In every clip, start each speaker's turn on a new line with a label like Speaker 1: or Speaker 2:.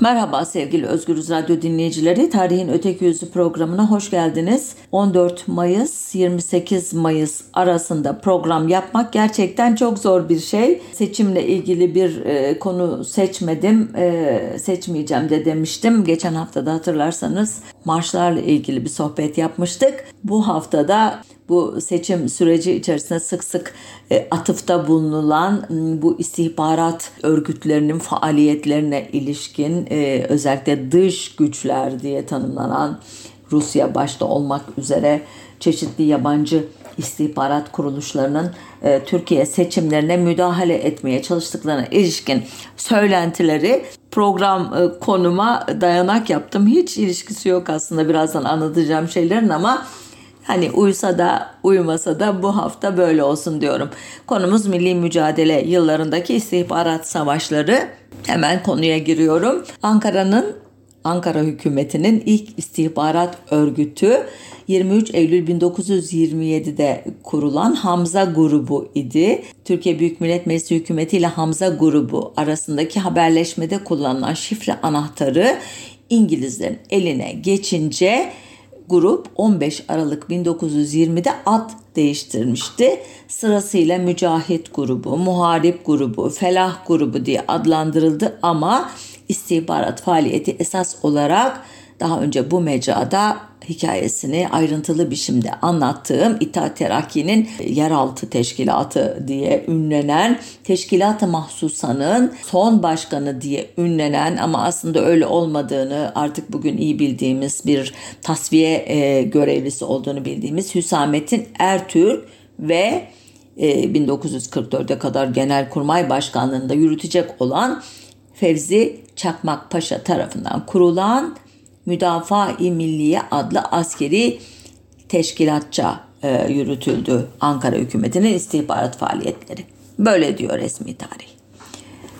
Speaker 1: Merhaba sevgili Özgürüz Radyo dinleyicileri. Tarihin Öteki Yüzü programına hoş geldiniz. 14 Mayıs 28 Mayıs arasında program yapmak gerçekten çok zor bir şey. Seçimle ilgili bir e, konu seçmedim, e, seçmeyeceğim de demiştim. Geçen hafta da hatırlarsanız marşlarla ilgili bir sohbet yapmıştık. Bu haftada bu seçim süreci içerisinde sık sık e, atıfta bulunulan bu istihbarat örgütlerinin faaliyetlerine ilişkin e, özellikle dış güçler diye tanımlanan Rusya başta olmak üzere çeşitli yabancı istihbarat kuruluşlarının e, Türkiye seçimlerine müdahale etmeye çalıştıklarına ilişkin söylentileri program konuma dayanak yaptım. Hiç ilişkisi yok aslında birazdan anlatacağım şeylerin ama Hani uysa da uyumasa da bu hafta böyle olsun diyorum. Konumuz milli mücadele yıllarındaki istihbarat savaşları. Hemen konuya giriyorum. Ankara'nın Ankara hükümetinin ilk istihbarat örgütü 23 Eylül 1927'de kurulan Hamza grubu idi. Türkiye Büyük Millet Meclisi hükümeti ile Hamza grubu arasındaki haberleşmede kullanılan şifre anahtarı İngilizlerin eline geçince grup 15 Aralık 1920'de ad değiştirmişti. Sırasıyla Mücahit grubu, Muharip grubu, Felah grubu diye adlandırıldı ama istihbarat faaliyeti esas olarak daha önce bu mecrada hikayesini ayrıntılı biçimde anlattığım İttihat Terakki'nin yeraltı teşkilatı diye ünlenen Teşkilat-ı Mahsusa'nın son başkanı diye ünlenen ama aslında öyle olmadığını artık bugün iyi bildiğimiz bir tasfiye e, görevlisi olduğunu bildiğimiz Hüsamettin Ertürk ve e, 1944'e kadar Genelkurmay Başkanlığı'nda yürütecek olan Fevzi Çakmak Paşa tarafından kurulan Müdafaa-i Milliye adlı askeri teşkilatça e, yürütüldü Ankara hükümetinin istihbarat faaliyetleri. Böyle diyor resmi tarih.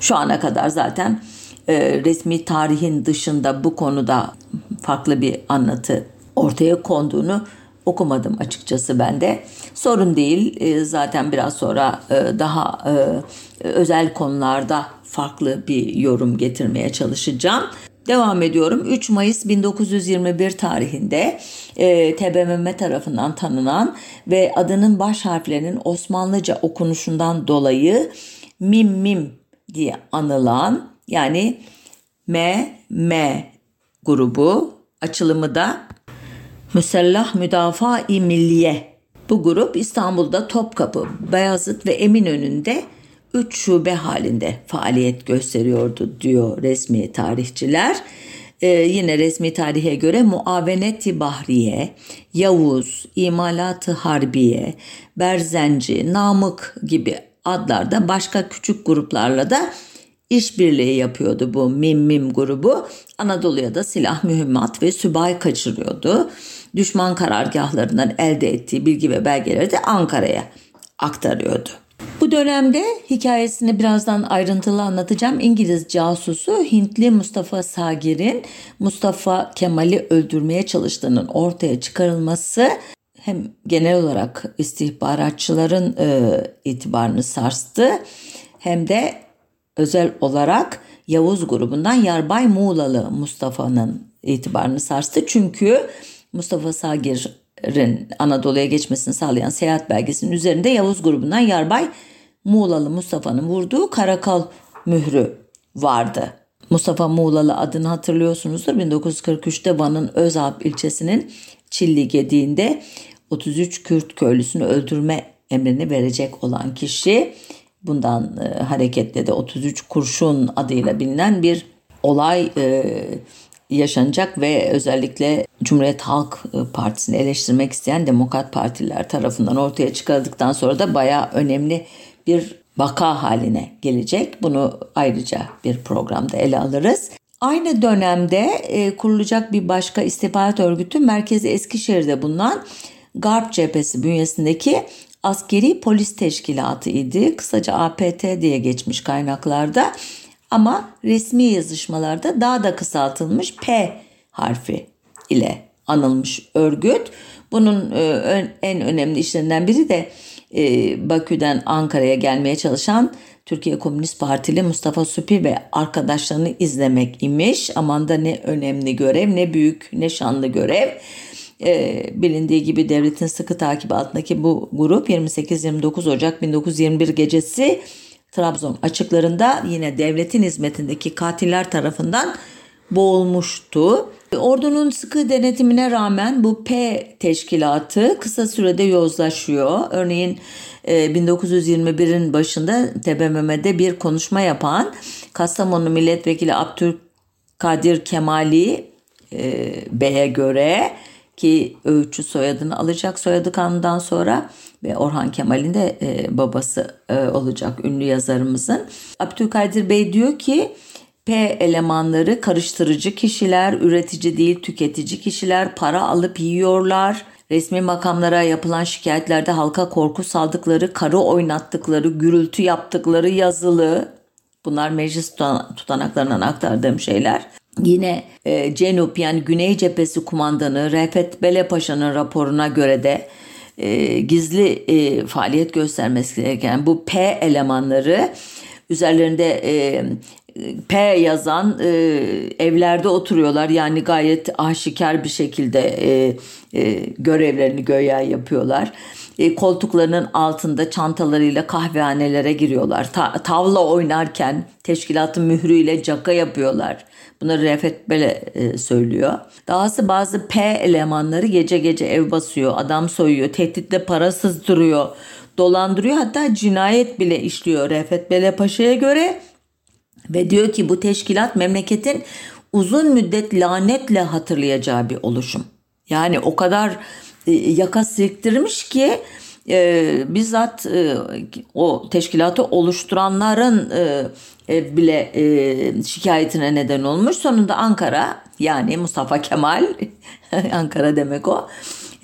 Speaker 1: Şu ana kadar zaten e, resmi tarihin dışında bu konuda farklı bir anlatı ortaya konduğunu okumadım açıkçası ben de. Sorun değil. E, zaten biraz sonra e, daha e, özel konularda farklı bir yorum getirmeye çalışacağım. Devam ediyorum. 3 Mayıs 1921 tarihinde e, TBMM tarafından tanınan ve adının baş harflerinin Osmanlıca okunuşundan dolayı Mim Mim diye anılan yani M M grubu açılımı da Müsellah Müdafaa-i Milliye. Bu grup İstanbul'da Topkapı, Beyazıt ve Eminönü'nde 3 şube halinde faaliyet gösteriyordu diyor resmi tarihçiler. Ee, yine resmi tarihe göre Muaveneti Bahriye, Yavuz, İmalatı Harbiye, Berzenci, Namık gibi adlarda başka küçük gruplarla da işbirliği yapıyordu bu Mim Mim grubu. Anadolu'ya da silah, mühimmat ve sübay kaçırıyordu. Düşman karargahlarından elde ettiği bilgi ve belgeleri de Ankara'ya aktarıyordu. Bu dönemde hikayesini birazdan ayrıntılı anlatacağım. İngiliz casusu Hintli Mustafa Sagir'in Mustafa Kemal'i öldürmeye çalıştığının ortaya çıkarılması hem genel olarak istihbaratçıların e, itibarını sarstı hem de özel olarak Yavuz grubundan Yarbay Muğlalı Mustafa'nın itibarını sarstı. Çünkü Mustafa Sagir'in Anadolu'ya geçmesini sağlayan seyahat belgesinin üzerinde Yavuz grubundan Yarbay Muğlalı Mustafa'nın vurduğu karakol mührü vardı. Mustafa Muğlalı adını hatırlıyorsunuzdur. 1943'te Van'ın Özalp ilçesinin Çilli Gediği'nde 33 Kürt köylüsünü öldürme emrini verecek olan kişi bundan e, hareketle de 33 kurşun adıyla bilinen bir olay e, yaşanacak ve özellikle Cumhuriyet Halk e, Partisi'ni eleştirmek isteyen Demokrat Partiler tarafından ortaya çıkarıldıktan sonra da bayağı önemli bir vaka haline gelecek. Bunu ayrıca bir programda ele alırız. Aynı dönemde e, kurulacak bir başka istihbarat örgütü merkezi Eskişehir'de bulunan Garp Cephesi bünyesindeki askeri polis teşkilatı idi. Kısaca APT diye geçmiş kaynaklarda ama resmi yazışmalarda daha da kısaltılmış P harfi ile anılmış örgüt. Bunun e, en önemli işlerinden biri de e, Bakü'den Ankara'ya gelmeye çalışan Türkiye Komünist Partili Mustafa Süpi ve arkadaşlarını izlemek imiş. Aman da ne önemli görev, ne büyük, ne şanlı görev. Ee, bilindiği gibi devletin sıkı takibi altındaki bu grup 28-29 Ocak 1921 gecesi Trabzon açıklarında yine devletin hizmetindeki katiller tarafından boğulmuştu. Ordunun sıkı denetimine rağmen bu P teşkilatı kısa sürede yozlaşıyor. Örneğin 1921'in e, başında TBMM'de bir konuşma yapan Kastamonu Milletvekili Abdülkadir Kemali e, Bey'e göre ki Öğütçü soyadını alacak soyadı kanundan sonra ve Orhan Kemal'in de e, babası olacak ünlü yazarımızın. Abdülkadir Bey diyor ki P elemanları karıştırıcı kişiler, üretici değil tüketici kişiler, para alıp yiyorlar. Resmi makamlara yapılan şikayetlerde halka korku saldıkları, karı oynattıkları, gürültü yaptıkları yazılı. Bunlar meclis tutanaklarından aktardığım şeyler. Yine e, Cenup yani Güney Cephesi Kumandanı Refet Bele Paşa'nın raporuna göre de e, gizli e, faaliyet göstermesi gereken bu P elemanları üzerlerinde e, P yazan e, evlerde oturuyorlar. Yani gayet aşikar bir şekilde e, e, görevlerini göya yapıyorlar. E, koltuklarının altında çantalarıyla kahvehanelere giriyorlar. Ta, tavla oynarken teşkilatın mührüyle caka yapıyorlar. Bunları Refet Bele e, söylüyor. Dahası bazı P elemanları gece gece ev basıyor, adam soyuyor, tehditle para sızdırıyor, dolandırıyor. Hatta cinayet bile işliyor Refet Bele Paşa'ya göre ve diyor ki bu teşkilat memleketin uzun müddet lanetle hatırlayacağı bir oluşum. Yani o kadar yaka silktirmiş ki e, bizzat e, o teşkilatı oluşturanların e, e, bile e, şikayetine neden olmuş. Sonunda Ankara yani Mustafa Kemal Ankara demek o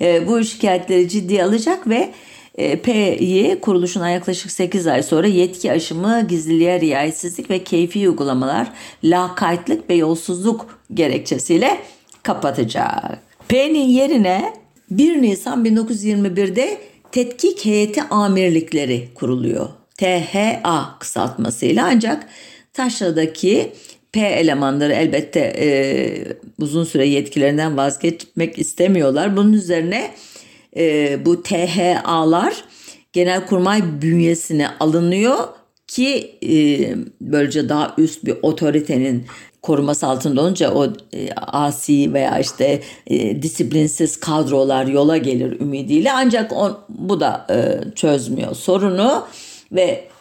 Speaker 1: e, bu şikayetleri ciddiye alacak ve e, P'yi kuruluşuna yaklaşık 8 ay sonra yetki aşımı, gizliliğe riayetsizlik ve keyfi uygulamalar, lakaytlık ve yolsuzluk gerekçesiyle kapatacak. P'nin yerine 1 Nisan 1921'de Tetkik Heyeti Amirlikleri kuruluyor. THA kısaltmasıyla ancak Taşra'daki P elemanları elbette e, uzun süre yetkilerinden vazgeçmek istemiyorlar. Bunun üzerine e, bu THA'lar Genelkurmay bünyesine alınıyor ki e, böylece daha üst bir otoritenin koruması altında olunca o e, asi veya işte e, disiplinsiz kadrolar yola gelir ümidiyle ancak on, bu da e, çözmüyor sorunu ve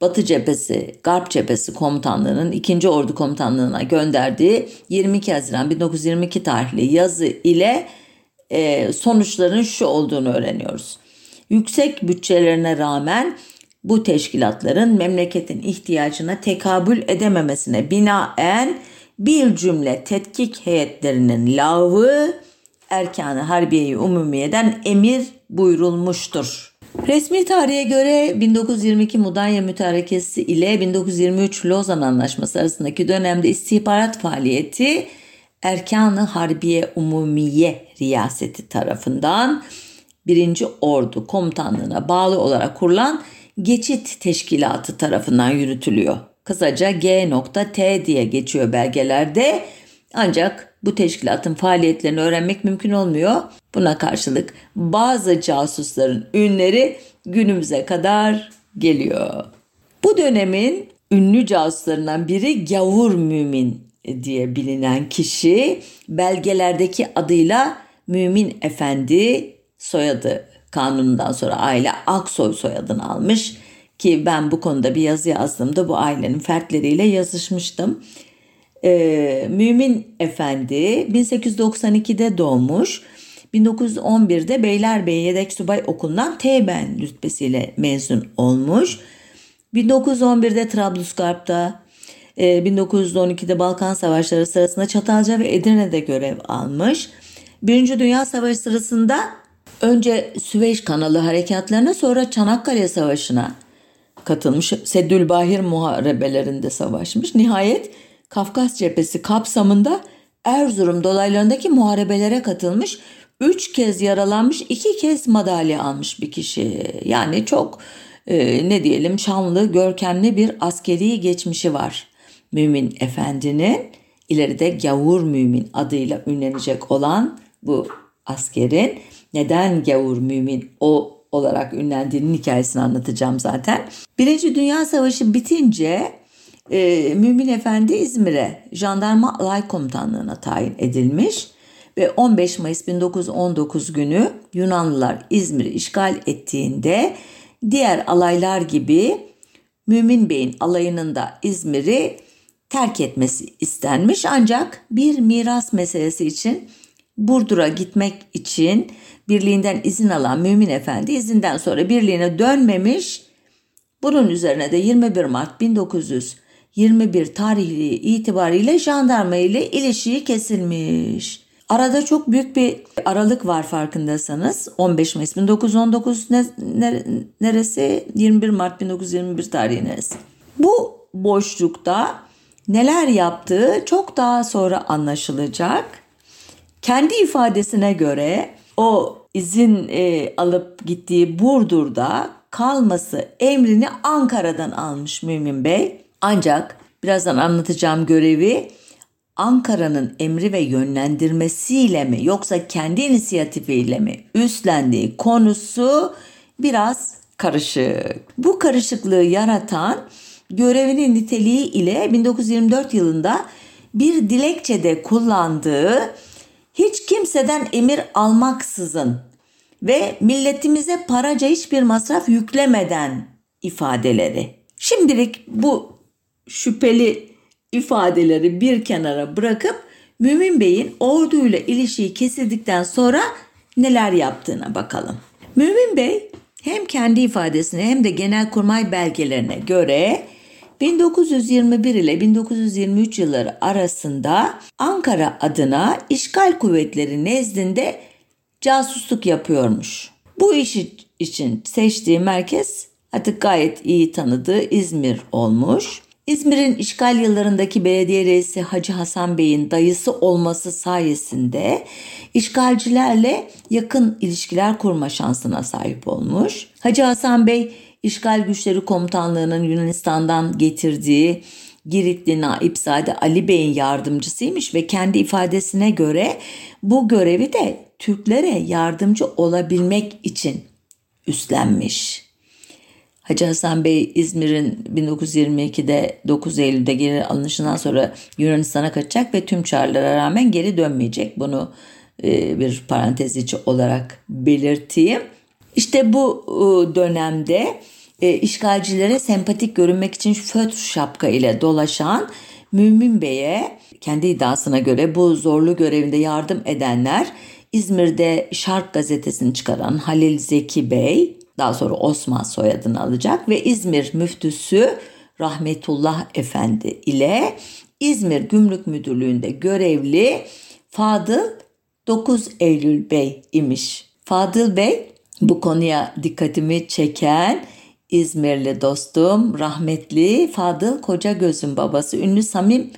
Speaker 1: Batı cephesi, Garp cephesi komutanlığının 2. Ordu komutanlığına gönderdiği 22 Haziran 1922 tarihli yazı ile e, sonuçların şu olduğunu öğreniyoruz. Yüksek bütçelerine rağmen bu teşkilatların memleketin ihtiyacına tekabül edememesine binaen bir cümle tetkik heyetlerinin lavı erkanı harbiyeyi umumiyeden emir buyurulmuştur. Resmi tarihe göre 1922 Mudanya Mütarekesi ile 1923 Lozan Anlaşması arasındaki dönemde istihbarat faaliyeti Erkanı Harbiye Umumiye Riyaseti tarafından 1. Ordu Komutanlığı'na bağlı olarak kurulan Geçit Teşkilatı tarafından yürütülüyor. Kısaca G.T diye geçiyor belgelerde. Ancak bu teşkilatın faaliyetlerini öğrenmek mümkün olmuyor. Buna karşılık bazı casusların ünleri günümüze kadar geliyor. Bu dönemin ünlü casuslarından biri Gavur Mümin diye bilinen kişi belgelerdeki adıyla Mümin Efendi soyadı kanunundan sonra aile Aksoy soyadını almış ki ben bu konuda bir yazı yazdığımda bu ailenin fertleriyle yazışmıştım. Ee, Mümin Efendi 1892'de doğmuş. 1911'de Beylerbeyi Yedek Subay Okulu'ndan Teğmen rütbesiyle mezun olmuş. 1911'de Trablusgarp'ta 1912'de ee, Balkan Savaşları sırasında Çatalca ve Edirne'de görev almış. Birinci Dünya Savaşı sırasında önce Süveyş kanalı harekatlarına sonra Çanakkale Savaşı'na katılmış. Seddülbahir muharebelerinde savaşmış. Nihayet Kafkas cephesi kapsamında Erzurum dolaylarındaki muharebelere katılmış. Üç kez yaralanmış, iki kez madalya almış bir kişi. Yani çok e, ne diyelim şanlı, görkemli bir askeri geçmişi var. Mümin Efendi'nin ileride Gavur Mümin adıyla ünlenecek olan bu askerin neden Gavur Mümin o olarak ünlendiğinin hikayesini anlatacağım zaten. Birinci Dünya Savaşı bitince e, Mümin Efendi İzmir'e jandarma alay komutanlığına tayin edilmiş ve 15 Mayıs 1919 günü Yunanlılar İzmir'i işgal ettiğinde diğer alaylar gibi Mümin Bey'in alayının da İzmir'i terk etmesi istenmiş ancak bir miras meselesi için Burdur'a gitmek için birliğinden izin alan Mümin Efendi izinden sonra birliğine dönmemiş. Bunun üzerine de 21 Mart 1921 tarihli itibariyle jandarma ile ilişiği kesilmiş. Arada çok büyük bir aralık var farkındaysanız. 15 Mayıs 1919 ne, neresi? 21 Mart 1921 tarihi neresi? Bu boşlukta neler yaptığı çok daha sonra anlaşılacak. Kendi ifadesine göre o izin e, alıp gittiği Burdur'da kalması emrini Ankara'dan almış Mümin Bey. Ancak birazdan anlatacağım görevi Ankara'nın emri ve yönlendirmesiyle mi yoksa kendi inisiyatifiyle mi üstlendiği konusu biraz karışık. Bu karışıklığı yaratan görevinin niteliği ile 1924 yılında bir dilekçede kullandığı hiç kimseden emir almaksızın ve milletimize paraca hiçbir masraf yüklemeden ifadeleri. Şimdilik bu şüpheli ifadeleri bir kenara bırakıp Mümin Bey'in orduyla ilişiği kesildikten sonra neler yaptığına bakalım. Mümin Bey hem kendi ifadesine hem de genelkurmay belgelerine göre 1921 ile 1923 yılları arasında Ankara adına işgal kuvvetleri nezdinde casusluk yapıyormuş. Bu iş için seçtiği merkez artık gayet iyi tanıdığı İzmir olmuş. İzmir'in işgal yıllarındaki belediye reisi Hacı Hasan Bey'in dayısı olması sayesinde işgalcilerle yakın ilişkiler kurma şansına sahip olmuş. Hacı Hasan Bey işgal güçleri komutanlığının Yunanistan'dan getirdiği Giritli Naipzade Ali Bey'in yardımcısıymış ve kendi ifadesine göre bu görevi de Türklere yardımcı olabilmek için üstlenmiş. Hacı Hasan Bey İzmir'in 1922'de 9 Eylül'de geri alınışından sonra Yunanistan'a kaçacak ve tüm çağrılara rağmen geri dönmeyecek. Bunu e, bir parantez içi olarak belirteyim. İşte bu e, dönemde e, işgalcilere sempatik görünmek için fötr şapka ile dolaşan Mümin Bey'e kendi iddiasına göre bu zorlu görevinde yardım edenler İzmir'de Şark gazetesini çıkaran Halil Zeki Bey daha sonra Osman soyadını alacak ve İzmir müftüsü Rahmetullah Efendi ile İzmir Gümrük Müdürlüğü'nde görevli Fadıl 9 Eylül Bey imiş. Fadıl Bey bu konuya dikkatimi çeken İzmirli dostum rahmetli Fadıl Koca Göz'ün babası ünlü Samim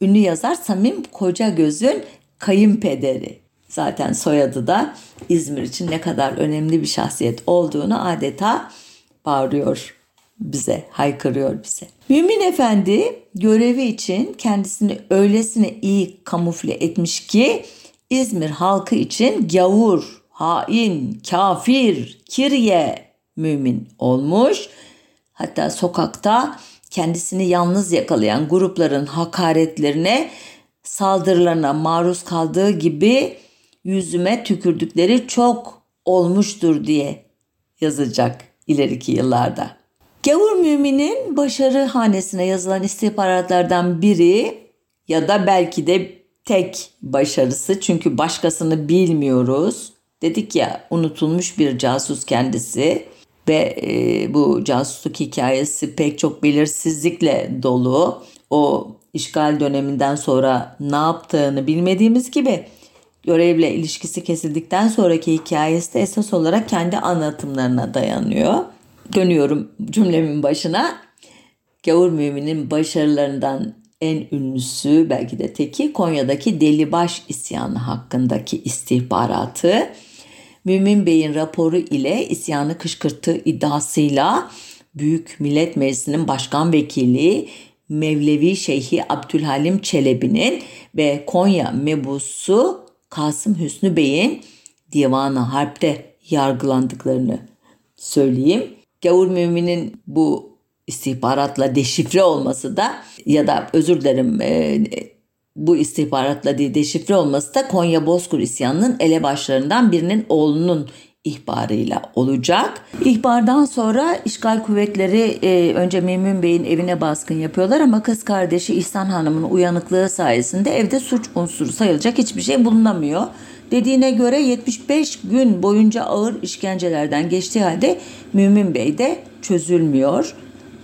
Speaker 1: ünlü yazar Samim Koca Göz'ün kayınpederi. Zaten soyadı da İzmir için ne kadar önemli bir şahsiyet olduğunu adeta bağırıyor bize, haykırıyor bize. Mümin Efendi görevi için kendisini öylesine iyi kamufle etmiş ki İzmir halkı için gavur, hain, kafir, kirye mümin olmuş. Hatta sokakta kendisini yalnız yakalayan grupların hakaretlerine, saldırılarına maruz kaldığı gibi yüzüme tükürdükleri çok olmuştur diye yazacak ileriki yıllarda. Gavur müminin başarı hanesine yazılan istihbaratlardan biri ya da belki de tek başarısı çünkü başkasını bilmiyoruz. Dedik ya unutulmuş bir casus kendisi ve e, bu casusluk hikayesi pek çok belirsizlikle dolu. O işgal döneminden sonra ne yaptığını bilmediğimiz gibi görevle ilişkisi kesildikten sonraki hikayesi de esas olarak kendi anlatımlarına dayanıyor. Dönüyorum cümlemin başına. Gavur Mümin'in başarılarından en ünlüsü belki de teki Konya'daki Delibaş isyanı hakkındaki istihbaratı. Mümin Bey'in raporu ile isyanı kışkırttığı iddiasıyla Büyük Millet Meclisi'nin başkan vekili Mevlevi Şeyhi Abdülhalim Çelebi'nin ve Konya mebusu Kasım Hüsnü Bey'in divanı harpte yargılandıklarını söyleyeyim. Gavur Mümin'in bu istihbaratla deşifre olması da ya da özür dilerim e, bu istihbaratla deşifre olması da Konya Bozkır isyanının elebaşlarından birinin oğlunun ihbarıyla olacak. İhbardan sonra işgal kuvvetleri e, önce Memnun Bey'in evine baskın yapıyorlar ama kız kardeşi İhsan Hanım'ın uyanıklığı sayesinde evde suç unsuru sayılacak hiçbir şey bulunamıyor. Dediğine göre 75 gün boyunca ağır işkencelerden geçtiği halde Mümin Bey de çözülmüyor.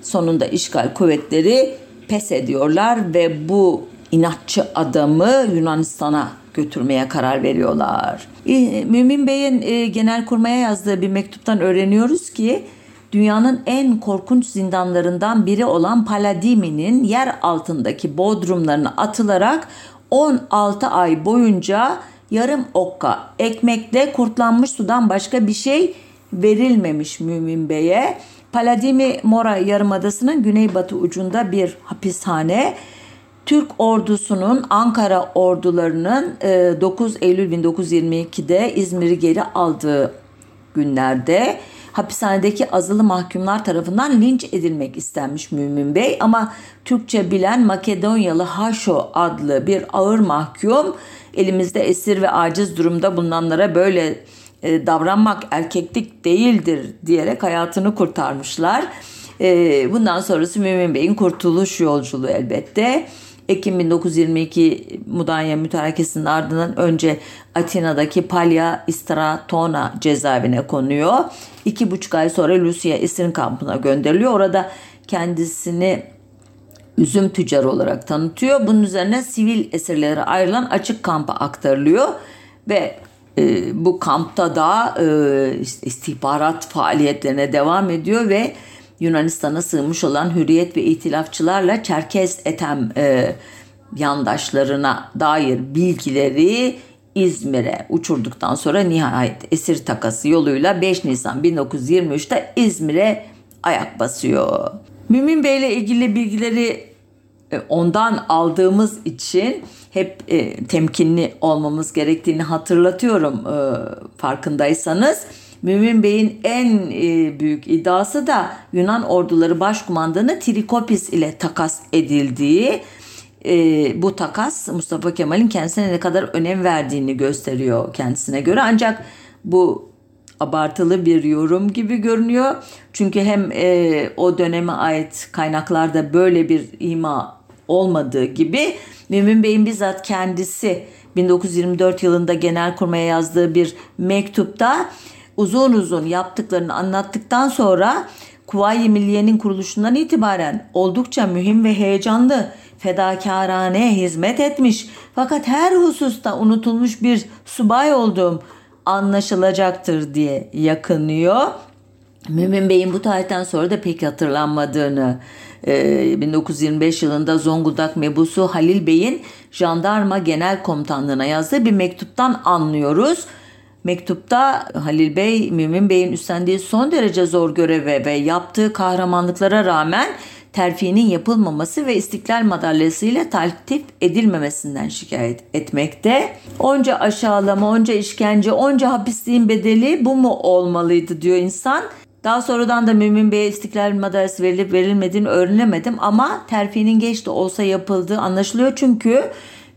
Speaker 1: Sonunda işgal kuvvetleri pes ediyorlar ve bu inatçı adamı Yunanistan'a götürmeye karar veriyorlar. Mümin Bey'in e, genelkurmaya yazdığı bir mektuptan öğreniyoruz ki dünyanın en korkunç zindanlarından biri olan Paladimi'nin yer altındaki bodrumlarına atılarak 16 ay boyunca yarım okka ekmekle kurtlanmış sudan başka bir şey verilmemiş Mümin Bey'e. Paladimi Mora Yarımadası'nın güneybatı ucunda bir hapishane. Türk ordusunun Ankara ordularının 9 e, Eylül 1922'de İzmir'i geri aldığı günlerde hapishanedeki azılı mahkumlar tarafından linç edilmek istenmiş Mümin Bey ama Türkçe bilen Makedonyalı Haşo adlı bir ağır mahkum elimizde esir ve aciz durumda bulunanlara böyle e, davranmak erkeklik değildir diyerek hayatını kurtarmışlar. E, bundan sonrası Mümin Bey'in kurtuluş yolculuğu elbette. Ekim 1922 Mudanya mütarekesinin ardından önce Atina'daki Palya Istratona cezaevine konuyor. İki buçuk ay sonra Lucia esirin kampına gönderiliyor. Orada kendisini üzüm tüccarı olarak tanıtıyor. Bunun üzerine sivil esirlere ayrılan açık kampa aktarılıyor ve e, bu kampta da e, istihbarat faaliyetlerine devam ediyor ve Yunanistan'a sığmış olan hürriyet ve itilafçılarla Çerkez Etem e, yandaşlarına dair bilgileri İzmir'e uçurduktan sonra nihayet esir takası yoluyla 5 Nisan 1923'te İzmir'e ayak basıyor. Mümin Bey ile ilgili bilgileri e, ondan aldığımız için hep e, temkinli olmamız gerektiğini hatırlatıyorum e, farkındaysanız. Mümin Bey'in en e, büyük iddiası da Yunan orduları başkumandanı Trikopis ile takas edildiği. E, bu takas Mustafa Kemal'in kendisine ne kadar önem verdiğini gösteriyor kendisine göre. Ancak bu abartılı bir yorum gibi görünüyor. Çünkü hem e, o döneme ait kaynaklarda böyle bir ima olmadığı gibi Mümin Bey'in bizzat kendisi 1924 yılında Genelkurmay'a yazdığı bir mektupta uzun uzun yaptıklarını anlattıktan sonra Kuvayi Milliye'nin kuruluşundan itibaren oldukça mühim ve heyecanlı fedakarane hizmet etmiş fakat her hususta unutulmuş bir subay olduğum anlaşılacaktır diye yakınıyor. Mümin Bey'in bu tarihten sonra da pek hatırlanmadığını 1925 yılında Zonguldak mebusu Halil Bey'in jandarma genel komutanlığına yazdığı bir mektuptan anlıyoruz. Mektupta Halil Bey, Mümin Bey'in üstlendiği son derece zor göreve ve yaptığı kahramanlıklara rağmen terfinin yapılmaması ve istiklal madalyası ile taltif edilmemesinden şikayet etmekte. Onca aşağılama, onca işkence, onca hapisliğin bedeli bu mu olmalıydı diyor insan. Daha sonradan da Mümin Bey'e istiklal madalyası verilip verilmediğini öğrenemedim ama terfinin geç de olsa yapıldığı anlaşılıyor çünkü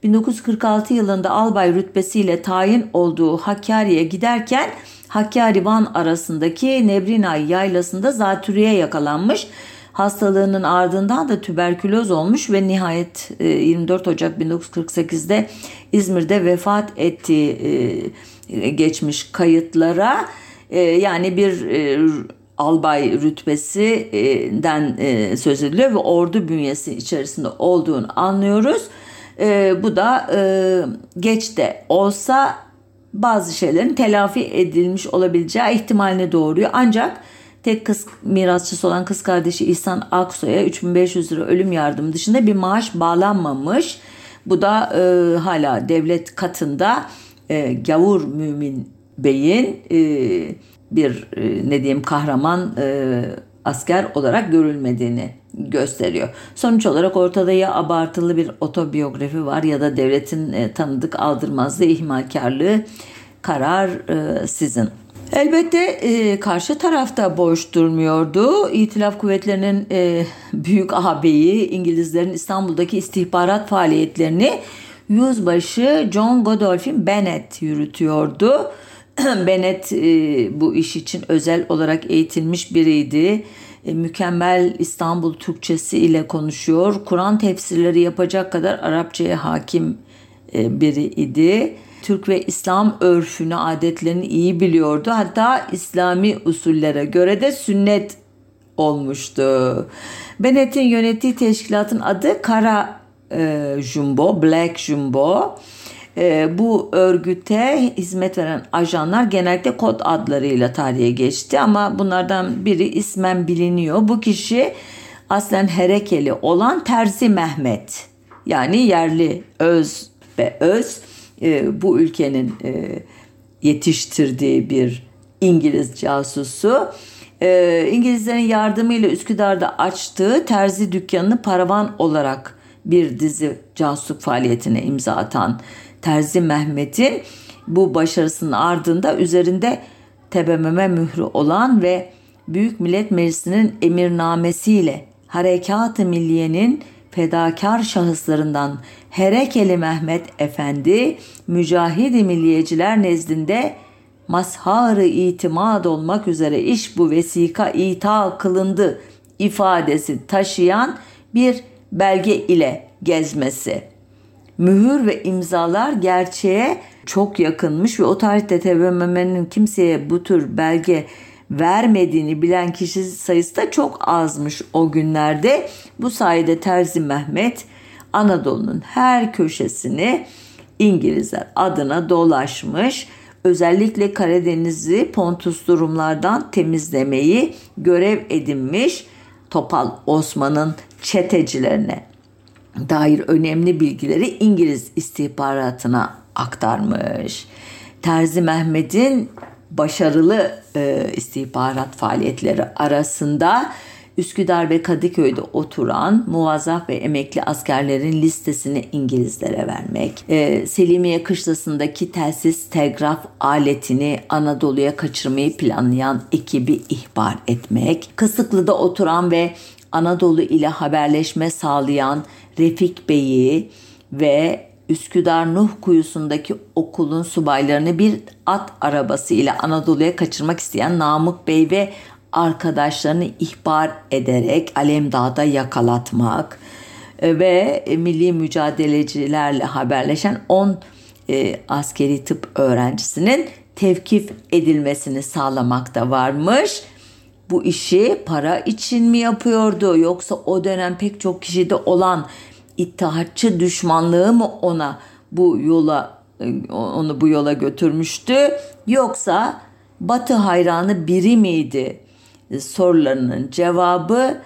Speaker 1: 1946 yılında albay rütbesiyle tayin olduğu Hakkari'ye giderken Hakkari Van arasındaki Nebrinay yaylasında zatürreye yakalanmış. Hastalığının ardından da tüberküloz olmuş ve nihayet 24 e, Ocak 1948'de İzmir'de vefat ettiği e, geçmiş kayıtlara e, yani bir albay rütbesinden söz ediliyor ve ordu bünyesi içerisinde olduğunu anlıyoruz. E, bu da e, geç de olsa bazı şeylerin telafi edilmiş olabileceği ihtimalini doğuruyor. Ancak tek kız mirasçısı olan kız kardeşi İhsan Aksoy'a 3500 lira ölüm yardımı dışında bir maaş bağlanmamış. Bu da e, hala devlet katında e, gavur mümin Bey'in e, bir e, ne diyeyim kahraman e, asker olarak görülmediğini gösteriyor. Sonuç olarak ortada ya abartılı bir otobiyografi var ya da devletin e, tanıdık aldırmazlığı, ihmalkarlığı karar e, sizin. Elbette e, karşı tarafta boş durmuyordu. İtilaf kuvvetlerinin e, büyük ağabeyi İngilizlerin İstanbul'daki istihbarat faaliyetlerini yüzbaşı John Godolphin Bennett yürütüyordu. Bennett e, bu iş için özel olarak eğitilmiş biriydi. E, mükemmel İstanbul Türkçesi ile konuşuyor. Kur'an tefsirleri yapacak kadar Arapçaya hakim e, biri idi. Türk ve İslam örfünü, adetlerini iyi biliyordu. Hatta İslami usullere göre de sünnet olmuştu. Bennett'in yönettiği teşkilatın adı Kara e, Jumbo, Black Jumbo. E, bu örgüte hizmet veren ajanlar genellikle kod adlarıyla tarihe geçti ama bunlardan biri ismen biliniyor. Bu kişi aslen Herekeli olan Terzi Mehmet yani yerli öz ve öz e, bu ülkenin e, yetiştirdiği bir İngiliz casusu. E, İngilizlerin yardımıyla Üsküdar'da açtığı terzi dükkanını paravan olarak bir dizi casusluk faaliyetine imza atan Terzi Mehmet'in bu başarısının ardında üzerinde TBMM mührü olan ve Büyük Millet Meclisi'nin emirnamesiyle Harekat-ı Milliye'nin fedakar şahıslarından Herekeli Mehmet Efendi mücahid milliyeciler nezdinde mazhar itimad olmak üzere iş bu vesika ita kılındı ifadesi taşıyan bir belge ile gezmesi. Mühür ve imzalar gerçeğe çok yakınmış ve o tarihte TBMM'nin kimseye bu tür belge vermediğini bilen kişi sayısı da çok azmış o günlerde. Bu sayede Terzi Mehmet Anadolu'nun her köşesini İngilizler adına dolaşmış. Özellikle Karadeniz'i Pontus durumlardan temizlemeyi görev edinmiş. Topal Osman'ın çetecilerine dair önemli bilgileri İngiliz istihbaratına aktarmış. Terzi Mehmet'in başarılı e, istihbarat faaliyetleri arasında Üsküdar ve Kadıköy'de oturan muvazzaf ve emekli askerlerin listesini İngilizlere vermek, e, Selimiye kışlasındaki telsiz telgraf aletini Anadolu'ya kaçırmayı planlayan ekibi ihbar etmek, Kısıklı'da oturan ve Anadolu ile haberleşme sağlayan Refik Bey'i ve Üsküdar Nuh kuyusundaki okulun subaylarını bir at arabası ile Anadolu'ya kaçırmak isteyen Namık Bey ve arkadaşlarını ihbar ederek Alemdağ'da yakalatmak e, ve milli mücadelecilerle haberleşen 10 e, askeri tıp öğrencisinin tevkif edilmesini sağlamakta varmış. Bu işi para için mi yapıyordu yoksa o dönem pek çok kişide olan İttihatçı düşmanlığı mı ona bu yola e, onu bu yola götürmüştü yoksa Batı hayranı biri miydi? E, sorularının cevabı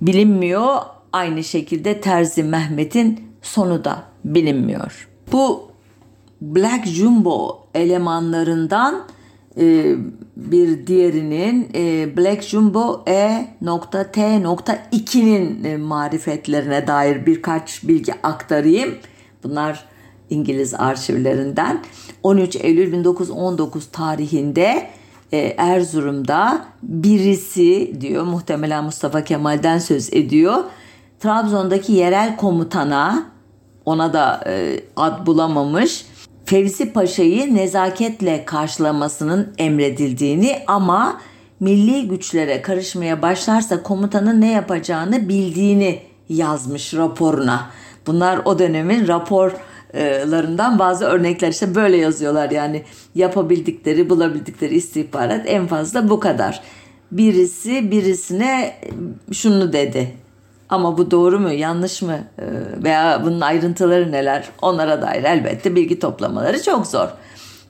Speaker 1: bilinmiyor. Aynı şekilde Terzi Mehmet'in sonu da bilinmiyor. Bu Black Jumbo elemanlarından e, bir diğerinin e, Black Jumbo E.T.2'nin e, marifetlerine dair birkaç bilgi aktarayım. Bunlar İngiliz arşivlerinden 13 Eylül 1919 tarihinde Erzurum'da birisi diyor muhtemelen Mustafa Kemal'den söz ediyor. Trabzon'daki yerel komutana ona da ad bulamamış Fevzi Paşa'yı nezaketle karşılamasının emredildiğini ama milli güçlere karışmaya başlarsa komutanın ne yapacağını bildiğini yazmış raporuna. Bunlar o dönemin raporlarından bazı örnekler işte böyle yazıyorlar yani yapabildikleri bulabildikleri istihbarat en fazla bu kadar. Birisi birisine şunu dedi ama bu doğru mu, yanlış mı ee, veya bunun ayrıntıları neler onlara dair elbette bilgi toplamaları çok zor.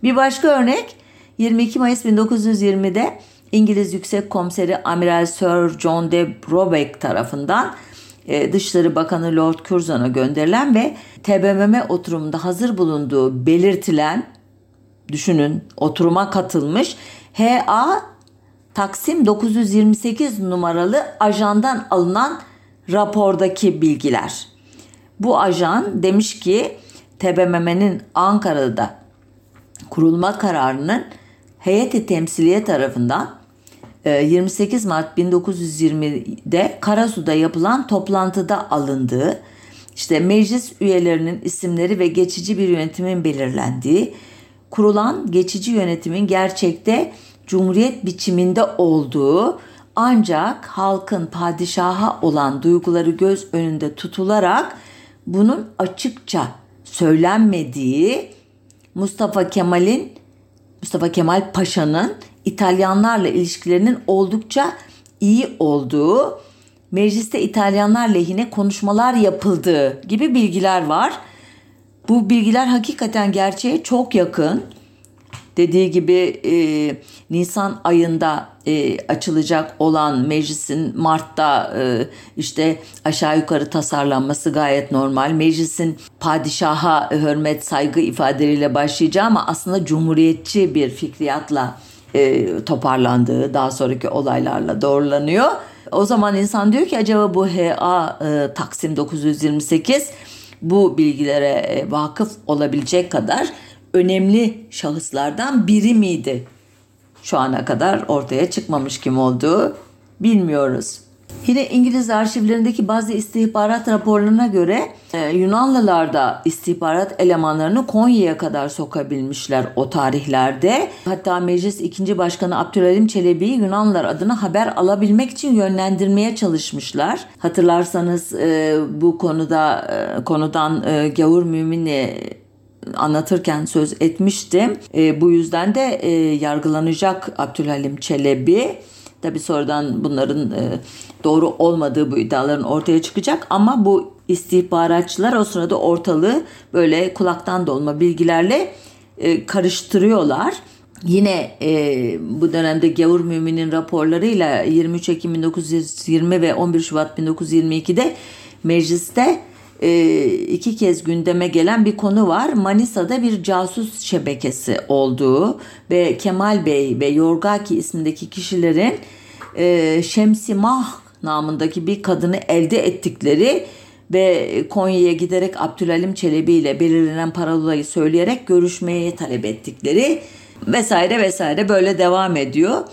Speaker 1: Bir başka örnek 22 Mayıs 1920'de İngiliz Yüksek Komiseri Amiral Sir John de Brobeck tarafından e, Dışişleri Bakanı Lord Curzon'a gönderilen ve TBMM oturumunda hazır bulunduğu belirtilen düşünün oturuma katılmış. HA Taksim 928 numaralı ajandan alınan rapordaki bilgiler. Bu ajan demiş ki TBMM'nin Ankara'da kurulma kararının heyeti temsiliye tarafından 28 Mart 1920'de Karasu'da yapılan toplantıda alındığı, işte meclis üyelerinin isimleri ve geçici bir yönetimin belirlendiği, kurulan geçici yönetimin gerçekte cumhuriyet biçiminde olduğu ancak halkın padişaha olan duyguları göz önünde tutularak bunun açıkça söylenmediği Mustafa Kemal'in Mustafa Kemal Paşa'nın İtalyanlarla ilişkilerinin oldukça iyi olduğu, mecliste İtalyanlar lehine konuşmalar yapıldığı gibi bilgiler var. Bu bilgiler hakikaten gerçeğe çok yakın. Dediği gibi e, Nisan ayında e, açılacak olan meclisin Mart'ta e, işte aşağı yukarı tasarlanması gayet normal. Meclisin padişaha hürmet saygı ifadeleriyle başlayacağı ama aslında cumhuriyetçi bir fikriyatla e, toparlandığı daha sonraki olaylarla doğrulanıyor. O zaman insan diyor ki acaba bu HA e, Taksim 928 bu bilgilere e, vakıf olabilecek kadar önemli şahıslardan biri miydi? Şu ana kadar ortaya çıkmamış kim olduğu bilmiyoruz. Yine İngiliz arşivlerindeki bazı istihbarat raporlarına göre e, Yunanlılar da istihbarat elemanlarını Konya'ya kadar sokabilmişler o tarihlerde. Hatta Meclis 2. Başkanı Abdülhalim Çelebi'yi Yunanlılar adına haber alabilmek için yönlendirmeye çalışmışlar. Hatırlarsanız e, bu konuda e, konudan Gavur Mümin'le anlatırken söz etmiştim. E, bu yüzden de e, yargılanacak Abdülhalim Çelebi. Tabi sonradan bunların e, doğru olmadığı bu iddiaların ortaya çıkacak ama bu istihbaratçılar o sırada ortalığı böyle kulaktan dolma bilgilerle e, karıştırıyorlar. Yine e, bu dönemde Gavur Mümin'in raporlarıyla 23 Ekim 1920 ve 11 Şubat 1922'de mecliste iki kez gündeme gelen bir konu var. Manisa'da bir casus şebekesi olduğu ve Kemal Bey ve Yorgaki ismindeki kişilerin e, Şemsimah namındaki bir kadını elde ettikleri ve Konya'ya giderek Abdülhalim Çelebi ile belirlenen parolayı söyleyerek görüşmeye talep ettikleri vesaire vesaire böyle devam ediyor.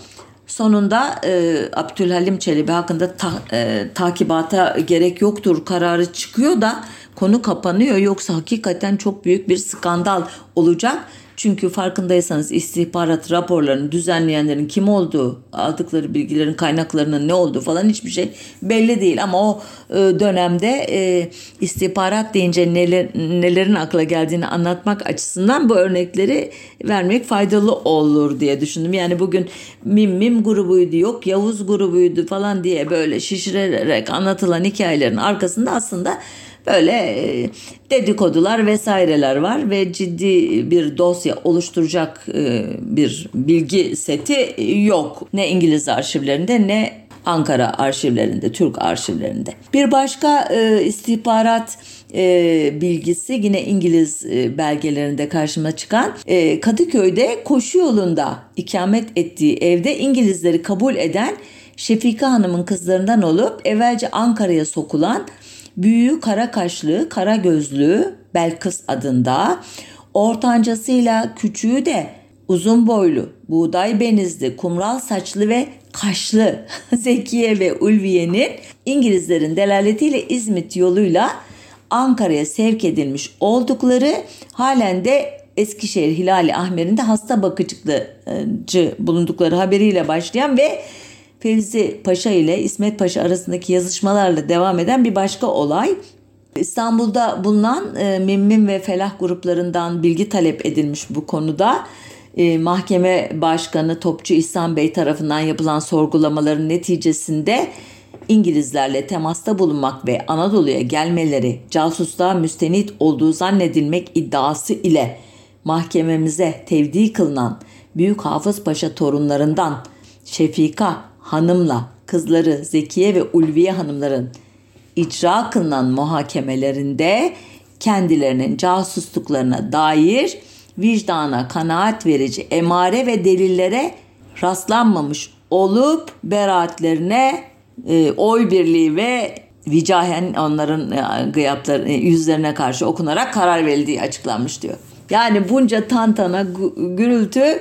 Speaker 1: Sonunda e, Abdülhalim Çelebi hakkında ta, e, takibata gerek yoktur kararı çıkıyor da konu kapanıyor. Yoksa hakikaten çok büyük bir skandal olacak. Çünkü farkındaysanız istihbarat raporlarını düzenleyenlerin kim olduğu, aldıkları bilgilerin kaynaklarının ne olduğu falan hiçbir şey belli değil. Ama o e, dönemde e, istihbarat deyince neler, nelerin akla geldiğini anlatmak açısından bu örnekleri vermek faydalı olur diye düşündüm. Yani bugün Mim Mim grubuydu yok Yavuz grubuydu falan diye böyle şişirerek anlatılan hikayelerin arkasında aslında Böyle e, dedikodular vesaireler var ve ciddi bir dosya oluşturacak e, bir bilgi seti yok. Ne İngiliz arşivlerinde ne Ankara arşivlerinde, Türk arşivlerinde. Bir başka e, istihbarat e, bilgisi yine İngiliz e, belgelerinde karşıma çıkan e, Kadıköy'de koşu yolunda ikamet ettiği evde İngilizleri kabul eden Şefika Hanım'ın kızlarından olup evvelce Ankara'ya sokulan büyüğü kara kaşlı, kara gözlü Belkıs adında, ortancasıyla küçüğü de uzun boylu, buğday benizli, kumral saçlı ve kaşlı Zekiye ve Ulviye'nin İngilizlerin delaletiyle İzmit yoluyla Ankara'ya sevk edilmiş oldukları halen de Eskişehir Hilali Ahmer'inde hasta bakıcı bulundukları haberiyle başlayan ve Fevzi Paşa ile İsmet Paşa arasındaki yazışmalarla devam eden bir başka olay. İstanbul'da bulunan e, Mimmin ve Felah gruplarından bilgi talep edilmiş bu konuda. E, mahkeme Başkanı Topçu İhsan Bey tarafından yapılan sorgulamaların neticesinde İngilizlerle temasta bulunmak ve Anadolu'ya gelmeleri casusluğa müstenit olduğu zannedilmek iddiası ile mahkememize tevdi kılınan Büyük Hafız Paşa torunlarından Şefika hanımla kızları Zekiye ve Ulviye hanımların icra kılınan muhakemelerinde kendilerinin casusluklarına dair vicdana kanaat verici emare ve delillere rastlanmamış olup beraatlerine e, oy birliği ve vicahen onların e, gıyapları e, yüzlerine karşı okunarak karar verildiği açıklanmış diyor. Yani bunca tantana gürültü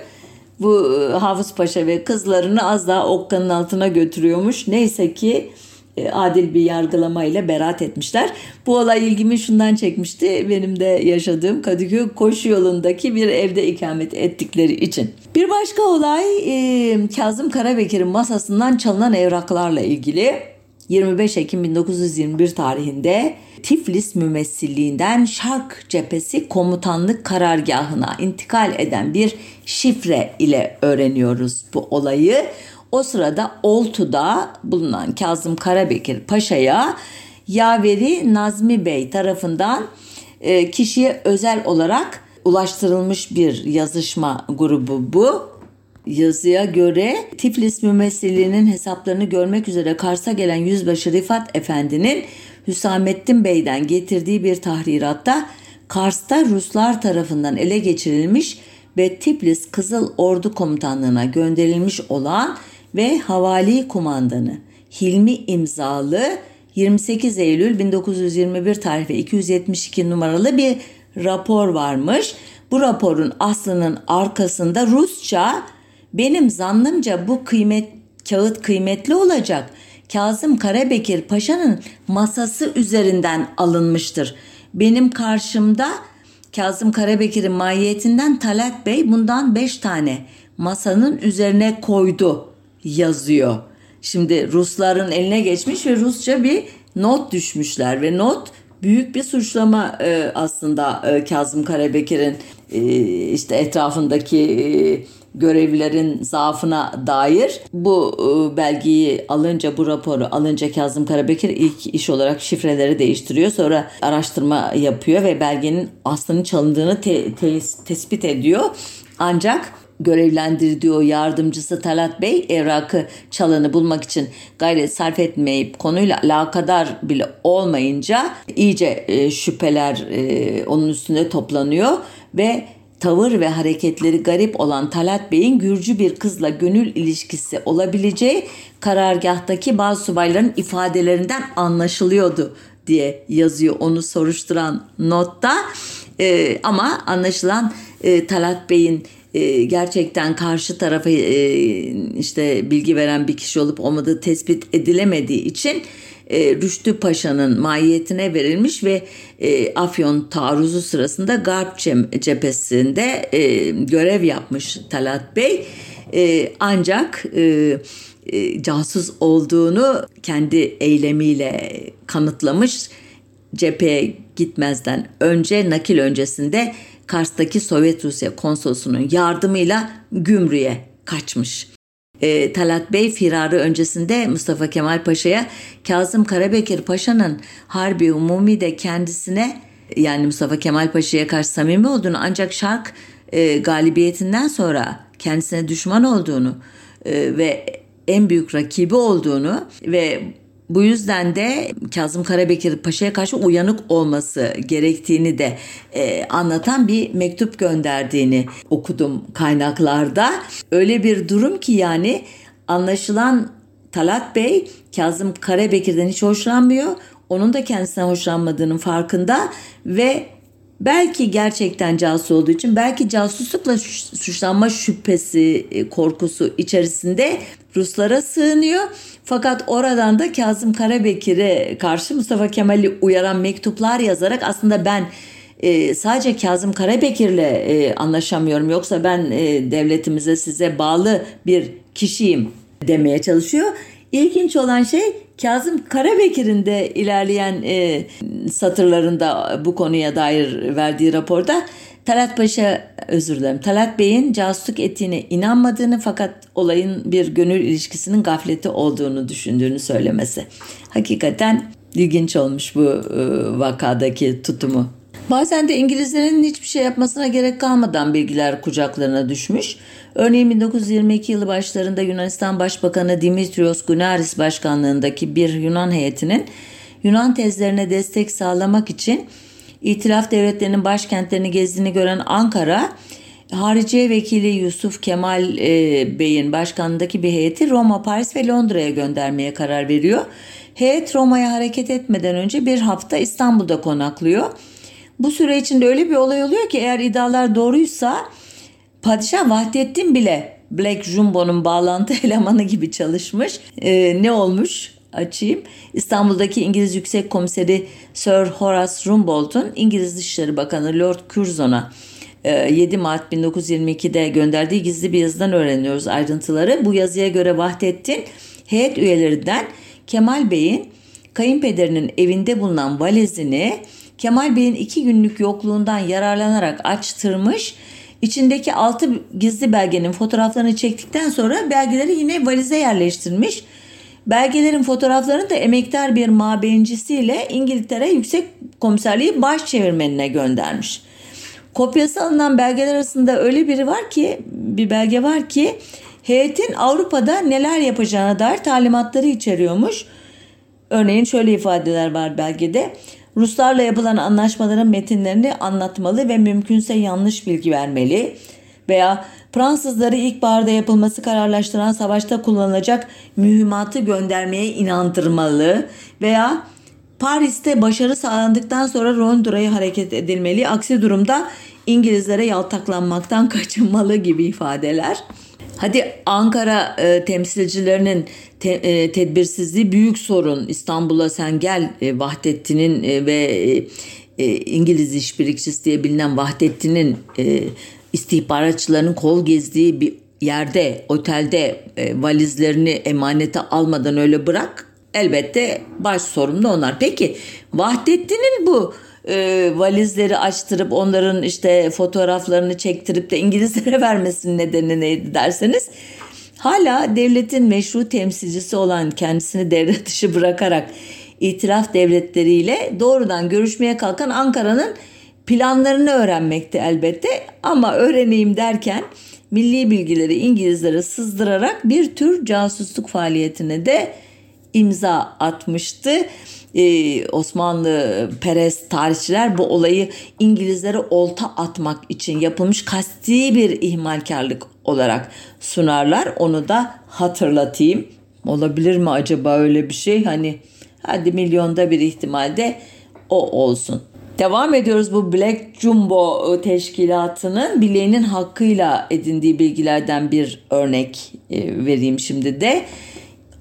Speaker 1: bu e, Hafız Paşa ve kızlarını az daha okkanın altına götürüyormuş. Neyse ki e, adil bir yargılamayla beraat etmişler. Bu olay ilgimi şundan çekmişti. Benim de yaşadığım Kadıköy koşu yolundaki bir evde ikamet ettikleri için. Bir başka olay e, Kazım Karabekir'in masasından çalınan evraklarla ilgili. 25 Ekim 1921 tarihinde Tiflis mümessilliğinden Şark Cephesi Komutanlık Karargahına intikal eden bir şifre ile öğreniyoruz bu olayı. O sırada Oltu'da bulunan Kazım Karabekir Paşa'ya Yaveri Nazmi Bey tarafından e, kişiye özel olarak ulaştırılmış bir yazışma grubu bu. Yazıya göre Tiflis mümessilliğinin hesaplarını görmek üzere Kars'a gelen Yüzbaşı Rifat Efendi'nin Hüsamettin Bey'den getirdiği bir tahriratta Kars'ta Ruslar tarafından ele geçirilmiş ve Tiflis Kızıl Ordu Komutanlığı'na gönderilmiş olan ve havali kumandanı Hilmi imzalı 28 Eylül 1921 tarihli 272 numaralı bir rapor varmış. Bu raporun aslının arkasında Rusça benim zannımca bu kıymet kağıt kıymetli olacak. Kazım Karabekir Paşa'nın masası üzerinden alınmıştır. Benim karşımda Kazım Karabekir'in mahiyetinden Talat Bey bundan 5 tane masanın üzerine koydu yazıyor. Şimdi Rusların eline geçmiş ve Rusça bir not düşmüşler ve not büyük bir suçlama e, aslında e, Kazım Karabekir'in e, işte etrafındaki görevlilerin zaafına dair bu e, belgeyi alınca bu raporu alınca Kazım Karabekir ilk iş olarak şifreleri değiştiriyor. Sonra araştırma yapıyor ve belgenin aslının çalındığını te- te- tespit ediyor. Ancak görevlendirdiği o yardımcısı Talat Bey evrakı çalanı bulmak için gayret sarf etmeyip konuyla alakadar bile olmayınca iyice e, şüpheler e, onun üstünde toplanıyor ve tavır ve hareketleri garip olan Talat Bey'in Gürcü bir kızla gönül ilişkisi olabileceği karargahtaki bazı subayların ifadelerinden anlaşılıyordu diye yazıyor onu soruşturan notta. Ee, ama anlaşılan e, Talat Bey'in e, gerçekten karşı tarafa e, işte bilgi veren bir kişi olup olmadığı tespit edilemediği için e, Rüştü Paşa'nın mahiyetine verilmiş ve e, Afyon taarruzu sırasında Garp cephesinde e, görev yapmış Talat Bey. Ancak casus olduğunu kendi eylemiyle kanıtlamış. Cepheye gitmezden önce nakil öncesinde Kars'taki Sovyet Rusya konsolosunun yardımıyla Gümrü'ye kaçmış. E, Talat Bey firarı öncesinde Mustafa Kemal Paşa'ya Kazım Karabekir Paşa'nın Harbi Umumi de kendisine yani Mustafa Kemal Paşa'ya karşı samimi olduğunu ancak Şark e, galibiyetinden sonra kendisine düşman olduğunu e, ve en büyük rakibi olduğunu ve bu yüzden de Kazım Karabekir Paşa'ya karşı uyanık olması gerektiğini de e, anlatan bir mektup gönderdiğini okudum kaynaklarda. Öyle bir durum ki yani anlaşılan Talat Bey Kazım Karabekir'den hiç hoşlanmıyor. Onun da kendisinden hoşlanmadığının farkında ve belki gerçekten casus olduğu için belki casuslukla suçlanma şüphesi, e, korkusu içerisinde Ruslara sığınıyor. Fakat oradan da Kazım Karabekir'e karşı Mustafa Kemal'i uyaran mektuplar yazarak aslında ben e, sadece Kazım Karabekir'le e, anlaşamıyorum yoksa ben e, devletimize size bağlı bir kişiyim demeye çalışıyor. İlginç olan şey Kazım Karabekir'in de ilerleyen e, satırlarında bu konuya dair verdiği raporda Talat Paşa özür dilerim. Talat Bey'in casusluk etiğine inanmadığını fakat olayın bir gönül ilişkisinin gafleti olduğunu düşündüğünü söylemesi. Hakikaten ilginç olmuş bu e, vakadaki tutumu. Bazen de İngilizlerin hiçbir şey yapmasına gerek kalmadan bilgiler kucaklarına düşmüş. Örneğin 1922 yılı başlarında Yunanistan Başbakanı Dimitrios Gunaris başkanlığındaki bir Yunan heyetinin Yunan tezlerine destek sağlamak için İtilaf devletlerinin başkentlerini gezdiğini gören Ankara, Hariciye Vekili Yusuf Kemal e, Bey'in başkanlığındaki bir heyeti Roma, Paris ve Londra'ya göndermeye karar veriyor. Heyet Roma'ya hareket etmeden önce bir hafta İstanbul'da konaklıyor. Bu süre içinde öyle bir olay oluyor ki eğer iddialar doğruysa Padişah Vahdettin bile Black Jumbo'nun bağlantı elemanı gibi çalışmış. Ee, ne olmuş? Açayım. İstanbul'daki İngiliz Yüksek Komiseri Sir Horace Rumbold'un İngiliz Dışişleri Bakanı Lord Curzon'a 7 e, Mart 1922'de gönderdiği gizli bir yazıdan öğreniyoruz ayrıntıları. Bu yazıya göre Vahdettin heyet üyelerinden Kemal Bey'in kayınpederinin evinde bulunan valizini Kemal Bey'in iki günlük yokluğundan yararlanarak açtırmış İçindeki altı gizli belgenin fotoğraflarını çektikten sonra belgeleri yine valize yerleştirmiş. Belgelerin fotoğraflarını da emektar bir mabeyincisiyle İngiltere Yüksek Komiserliği baş çevirmenine göndermiş. Kopyası alınan belgeler arasında öyle biri var ki bir belge var ki heyetin Avrupa'da neler yapacağına dair talimatları içeriyormuş. Örneğin şöyle ifadeler var belgede. Ruslarla yapılan anlaşmaların metinlerini anlatmalı ve mümkünse yanlış bilgi vermeli veya Fransızları ilkbaharda yapılması kararlaştıran savaşta kullanılacak mühimmatı göndermeye inandırmalı veya Paris'te başarı sağlandıktan sonra Londra'ya hareket edilmeli. Aksi durumda İngilizlere yaltaklanmaktan kaçınmalı gibi ifadeler. Hadi Ankara e, temsilcilerinin te, e, tedbirsizliği büyük sorun. İstanbul'a sen gel e, Vahdettin'in e, ve e, e, İngiliz işbirlikçisi diye bilinen Vahdettin'in e, istihbaratçılarının kol gezdiği bir yerde, otelde e, valizlerini emanete almadan öyle bırak. Elbette baş sorumlu onlar. Peki Vahdettin'in bu e, valizleri açtırıp onların işte fotoğraflarını çektirip de İngilizlere vermesinin nedeni neydi derseniz hala devletin meşru temsilcisi olan kendisini devlet dışı bırakarak itiraf devletleriyle doğrudan görüşmeye kalkan Ankara'nın planlarını öğrenmekte elbette ama öğreneyim derken milli bilgileri İngilizlere sızdırarak bir tür casusluk faaliyetine de imza atmıştı e, Osmanlı Perez tarihçiler bu olayı İngilizlere olta atmak için yapılmış kasti bir ihmalkarlık olarak sunarlar. Onu da hatırlatayım. Olabilir mi acaba öyle bir şey? Hani hadi milyonda bir ihtimalde o olsun. Devam ediyoruz bu Black Jumbo teşkilatının bileğinin hakkıyla edindiği bilgilerden bir örnek e, vereyim şimdi de.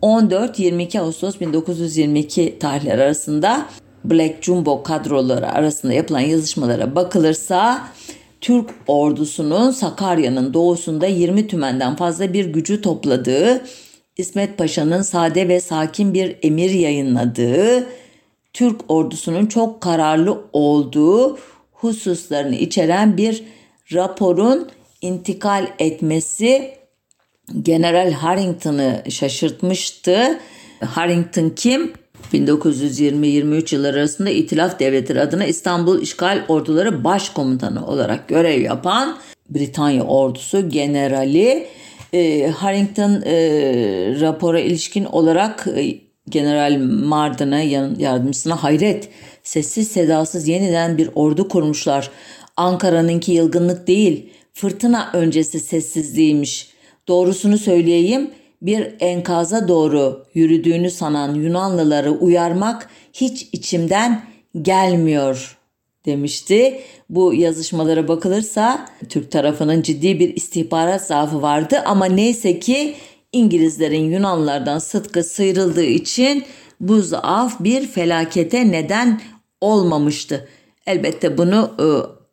Speaker 1: 14-22 Ağustos 1922 tarihleri arasında Black Jumbo kadroları arasında yapılan yazışmalara bakılırsa Türk ordusunun Sakarya'nın doğusunda 20 tümenden fazla bir gücü topladığı, İsmet Paşa'nın sade ve sakin bir emir yayınladığı, Türk ordusunun çok kararlı olduğu hususlarını içeren bir raporun intikal etmesi General Harrington'ı şaşırtmıştı. Harrington kim? 1920-23 yılları arasında İtilaf Devletleri adına İstanbul İşgal Orduları Başkomutanı olarak görev yapan Britanya ordusu generali e, Harrington e, rapora ilişkin olarak e, General Mardin'e yardımcısına hayret sessiz sedasız yeniden bir ordu kurmuşlar. Ankara'nınki yılgınlık değil fırtına öncesi sessizliğiymiş. Doğrusunu söyleyeyim bir enkaza doğru yürüdüğünü sanan Yunanlıları uyarmak hiç içimden gelmiyor demişti. Bu yazışmalara bakılırsa Türk tarafının ciddi bir istihbarat zaafı vardı ama neyse ki İngilizlerin Yunanlılardan sıtkı sıyrıldığı için bu zaaf bir felakete neden olmamıştı. Elbette bunu e,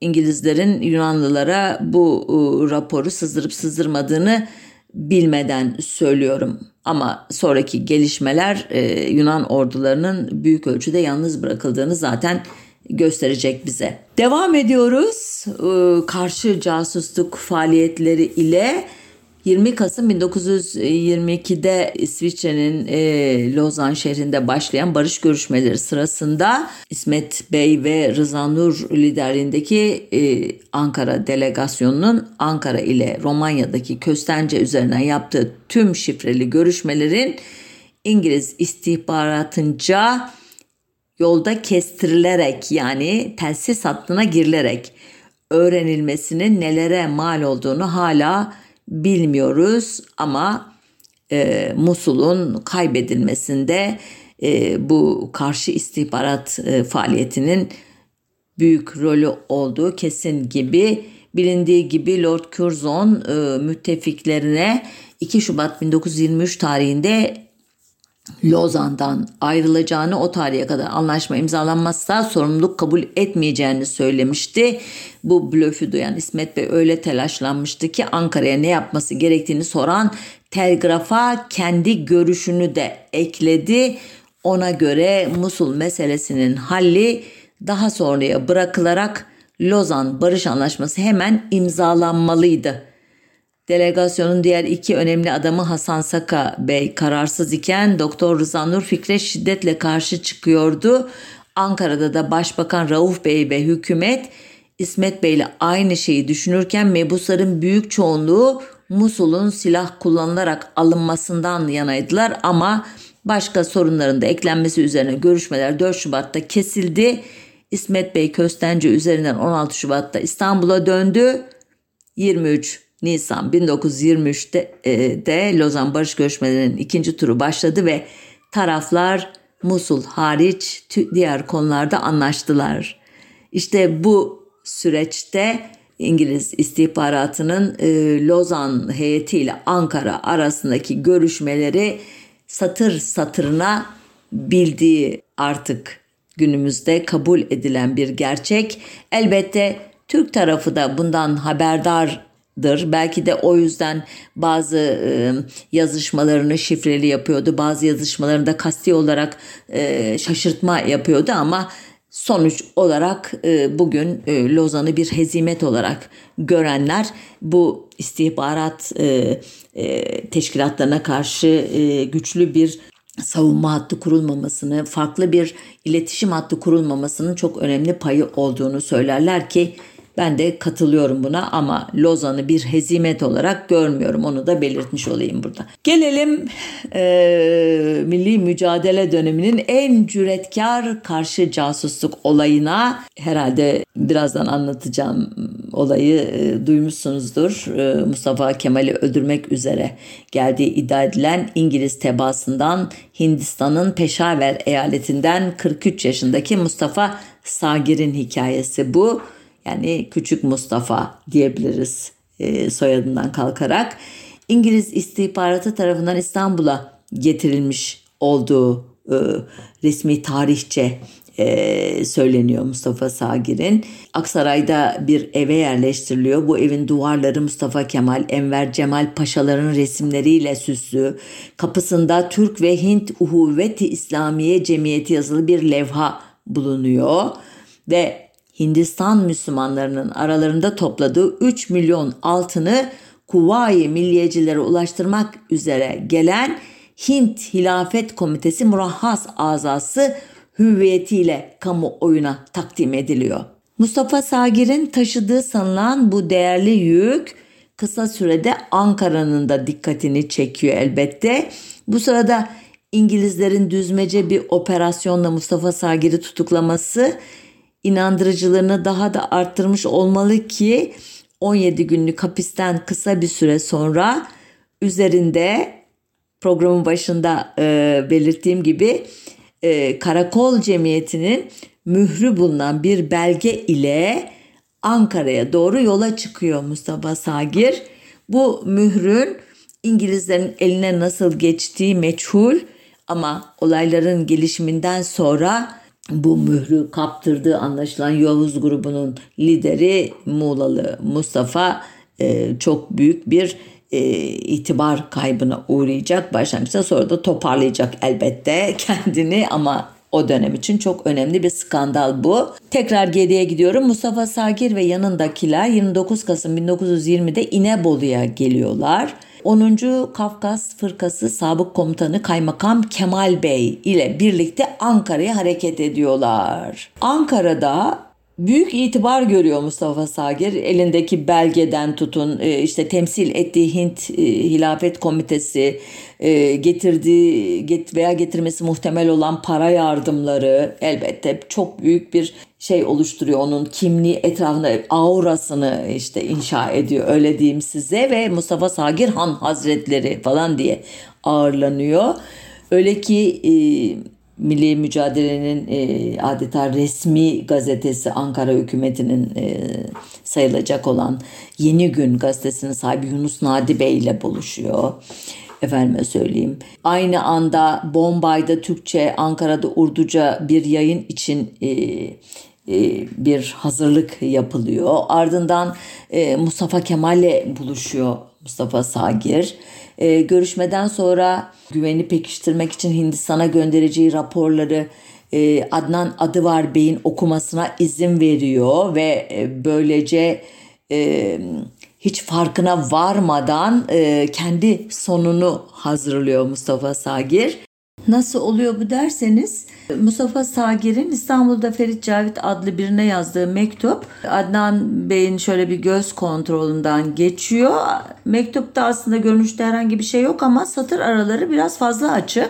Speaker 1: İngilizlerin Yunanlılara bu e, raporu sızdırıp sızdırmadığını bilmeden söylüyorum. Ama sonraki gelişmeler e, Yunan ordularının büyük ölçüde yalnız bırakıldığını zaten gösterecek bize. Devam ediyoruz. Karşı casusluk faaliyetleri ile 20 Kasım 1922'de İsviçre'nin e, Lozan şehrinde başlayan barış görüşmeleri sırasında İsmet Bey ve Rıza Nur liderliğindeki e, Ankara delegasyonunun Ankara ile Romanya'daki Köstence üzerinden yaptığı tüm şifreli görüşmelerin İngiliz istihbaratınca yolda kestirilerek yani telsiz hattına girilerek öğrenilmesinin nelere mal olduğunu hala bilmiyoruz ama e, Musul'un kaybedilmesinde e, bu karşı istihbarat e, faaliyetinin büyük rolü olduğu kesin gibi bilindiği gibi Lord Curzon e, müttefiklerine 2 Şubat 1923 tarihinde Lozan'dan ayrılacağını o tarihe kadar anlaşma imzalanmazsa sorumluluk kabul etmeyeceğini söylemişti. Bu blöfü duyan İsmet Bey öyle telaşlanmıştı ki Ankara'ya ne yapması gerektiğini soran telgrafa kendi görüşünü de ekledi. Ona göre Musul meselesinin halli daha sonraya bırakılarak Lozan Barış Anlaşması hemen imzalanmalıydı. Delegasyonun diğer iki önemli adamı Hasan Saka Bey kararsız iken Doktor Rıza Nur fikre şiddetle karşı çıkıyordu. Ankara'da da Başbakan Rauf Bey ve hükümet İsmet Bey ile aynı şeyi düşünürken mebusların büyük çoğunluğu Musul'un silah kullanılarak alınmasından yanaydılar ama başka sorunların da eklenmesi üzerine görüşmeler 4 Şubat'ta kesildi. İsmet Bey Köstence üzerinden 16 Şubat'ta İstanbul'a döndü. 23 Nisan 1923'te e, de Lozan Barış Görüşmelerinin ikinci turu başladı ve taraflar Musul hariç diğer konularda anlaştılar. İşte bu süreçte İngiliz istihbaratının e, Lozan heyetiyle Ankara arasındaki görüşmeleri satır satırına bildiği artık günümüzde kabul edilen bir gerçek. Elbette Türk tarafı da bundan haberdardır. Belki de o yüzden bazı e, yazışmalarını şifreli yapıyordu. Bazı yazışmalarını da kasti olarak e, şaşırtma yapıyordu ama sonuç olarak e, bugün e, Lozan'ı bir hezimet olarak görenler bu istihbarat e, e, teşkilatlarına karşı e, güçlü bir savunma hattı kurulmamasını, farklı bir iletişim hattı kurulmamasının çok önemli payı olduğunu söylerler ki ben de katılıyorum buna ama Lozan'ı bir hezimet olarak görmüyorum. Onu da belirtmiş olayım burada. Gelelim e, milli mücadele döneminin en cüretkar karşı casusluk olayına. Herhalde birazdan anlatacağım olayı e, duymuşsunuzdur. E, Mustafa Kemal'i öldürmek üzere geldiği iddia edilen İngiliz tebaasından Hindistan'ın Peşaver eyaletinden 43 yaşındaki Mustafa Sagir'in hikayesi bu. Yani Küçük Mustafa diyebiliriz e, soyadından kalkarak. İngiliz istihbaratı tarafından İstanbul'a getirilmiş olduğu e, resmi tarihçe e, söyleniyor Mustafa Sagir'in. Aksaray'da bir eve yerleştiriliyor. Bu evin duvarları Mustafa Kemal, Enver Cemal Paşaların resimleriyle süslü. Kapısında Türk ve Hint Uhuvveti İslamiye Cemiyeti yazılı bir levha bulunuyor. Ve Hindistan Müslümanlarının aralarında topladığı 3 milyon altını Kuvayi milliyecilere ulaştırmak üzere gelen Hint Hilafet Komitesi murahhas azası hüviyetiyle kamuoyuna takdim ediliyor. Mustafa Sagir'in taşıdığı sanılan bu değerli yük kısa sürede Ankara'nın da dikkatini çekiyor elbette. Bu sırada İngilizlerin düzmece bir operasyonla Mustafa Sagir'i tutuklaması inandırıcılığını daha da arttırmış olmalı ki 17 günlük hapisten kısa bir süre sonra üzerinde programın başında e, belirttiğim gibi e, Karakol Cemiyeti'nin mührü bulunan bir belge ile Ankara'ya doğru yola çıkıyor Mustafa Sagir. Bu mührün İngilizlerin eline nasıl geçtiği meçhul ama olayların gelişiminden sonra bu mührü kaptırdığı anlaşılan Yavuz grubunun lideri Muğlalı Mustafa e, çok büyük bir e, itibar kaybına uğrayacak. Başlangıçta sonra da toparlayacak elbette kendini ama o dönem için çok önemli bir skandal bu. Tekrar geriye gidiyorum. Mustafa Sagir ve yanındakiler 29 Kasım 1920'de İnebolu'ya geliyorlar. 10. Kafkas Fırkası Sabık Komutanı Kaymakam Kemal Bey ile birlikte Ankara'ya hareket ediyorlar. Ankara'da büyük itibar görüyor Mustafa Sagir. Elindeki belgeden tutun e, işte temsil ettiği Hint e, Hilafet Komitesi e, getirdiği veya getirmesi muhtemel olan para yardımları elbette çok büyük bir şey oluşturuyor onun kimliği etrafında aurasını işte inşa ediyor öyle diyeyim size ve Mustafa Sagir Han Hazretleri falan diye ağırlanıyor. Öyle ki milli mücadelenin e, adeta resmi gazetesi Ankara hükümetinin e, sayılacak olan Yeni Gün gazetesinin sahibi Yunus Nadi Bey ile buluşuyor. Efendime söyleyeyim. Aynı anda Bombay'da Türkçe, Ankara'da Urduca bir yayın için e, e, bir hazırlık yapılıyor. Ardından e, Mustafa Kemal'le buluşuyor Mustafa Sagir. E, görüşmeden sonra güveni pekiştirmek için Hindistan'a göndereceği raporları e, Adnan Adıvar Bey'in okumasına izin veriyor ve e, böylece e, hiç farkına varmadan e, kendi sonunu hazırlıyor Mustafa Sagir. Nasıl oluyor bu derseniz Mustafa Sagir'in İstanbul'da Ferit Cavit adlı birine yazdığı mektup Adnan Bey'in şöyle bir göz kontrolünden geçiyor. Mektupta aslında görünüşte herhangi bir şey yok ama satır araları biraz fazla açık.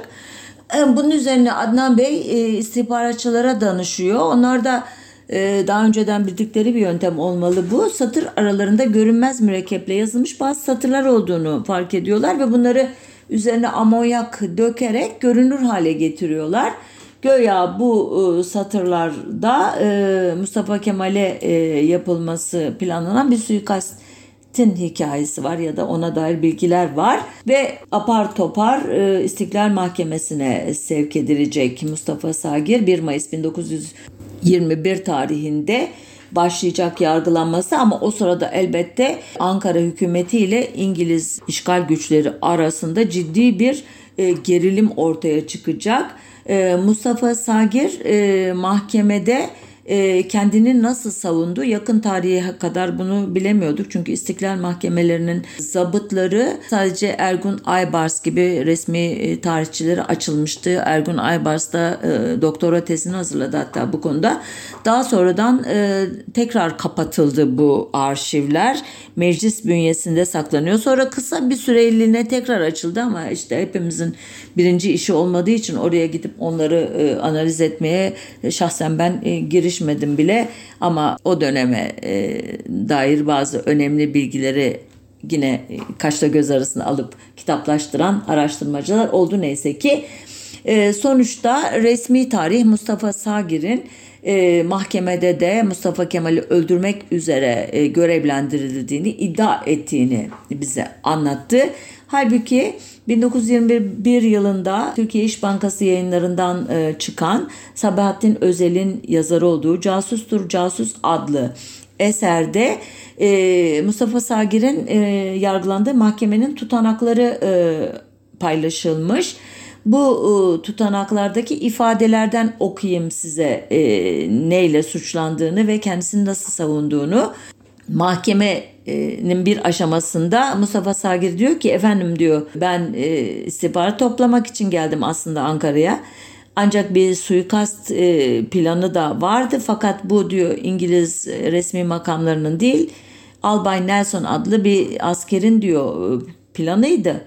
Speaker 1: E, bunun üzerine Adnan Bey e, istihbaratçılara danışıyor. Onlar da e, daha önceden bildikleri bir yöntem olmalı bu. Satır aralarında görünmez mürekkeple yazılmış bazı satırlar olduğunu fark ediyorlar ve bunları üzerine amonyak dökerek görünür hale getiriyorlar. Göya bu e, satırlarda e, Mustafa Kemal'e e, yapılması planlanan bir suikastin hikayesi var ya da ona dair bilgiler var ve apar topar İstiklal Mahkemesi'ne sevk edilecek Mustafa Sagir 1 Mayıs 1921 tarihinde başlayacak yargılanması ama o sırada elbette Ankara hükümeti ile İngiliz işgal güçleri arasında ciddi bir e, gerilim ortaya çıkacak. E, Mustafa Sagir e, mahkemede e, kendini nasıl savundu yakın tarihe kadar bunu bilemiyorduk. Çünkü istiklal mahkemelerinin zabıtları sadece Ergun Aybars gibi resmi e, tarihçileri açılmıştı. Ergun Aybars da e, doktora tezini hazırladı hatta bu konuda. Daha sonradan tekrar kapatıldı bu arşivler. Meclis bünyesinde saklanıyor. Sonra kısa bir süreliğine tekrar açıldı ama işte hepimizin birinci işi olmadığı için oraya gidip onları analiz etmeye şahsen ben giriş girişmedim bile ama o döneme e, dair bazı önemli bilgileri yine e, kaşla göz arasında alıp kitaplaştıran araştırmacılar oldu neyse ki. E, sonuçta resmi tarih Mustafa Sagir'in e, mahkemede de Mustafa Kemal'i öldürmek üzere e, görevlendirildiğini iddia ettiğini bize anlattı. Halbuki 1921 yılında Türkiye İş Bankası yayınlarından e, çıkan Sabahattin Özel'in yazarı olduğu Casustur Casus adlı eserde e, Mustafa Sagir'in e, yargılandığı mahkemenin tutanakları paylaşılmış. Bu tutanaklardaki ifadelerden okuyayım size neyle suçlandığını ve kendisini nasıl savunduğunu. Mahkeme nin bir aşamasında Mustafa Sagir diyor ki efendim diyor ben e, istihbarat toplamak için geldim aslında Ankara'ya. Ancak bir suikast e, planı da vardı fakat bu diyor İngiliz resmi makamlarının değil Albay Nelson adlı bir askerin diyor planıydı.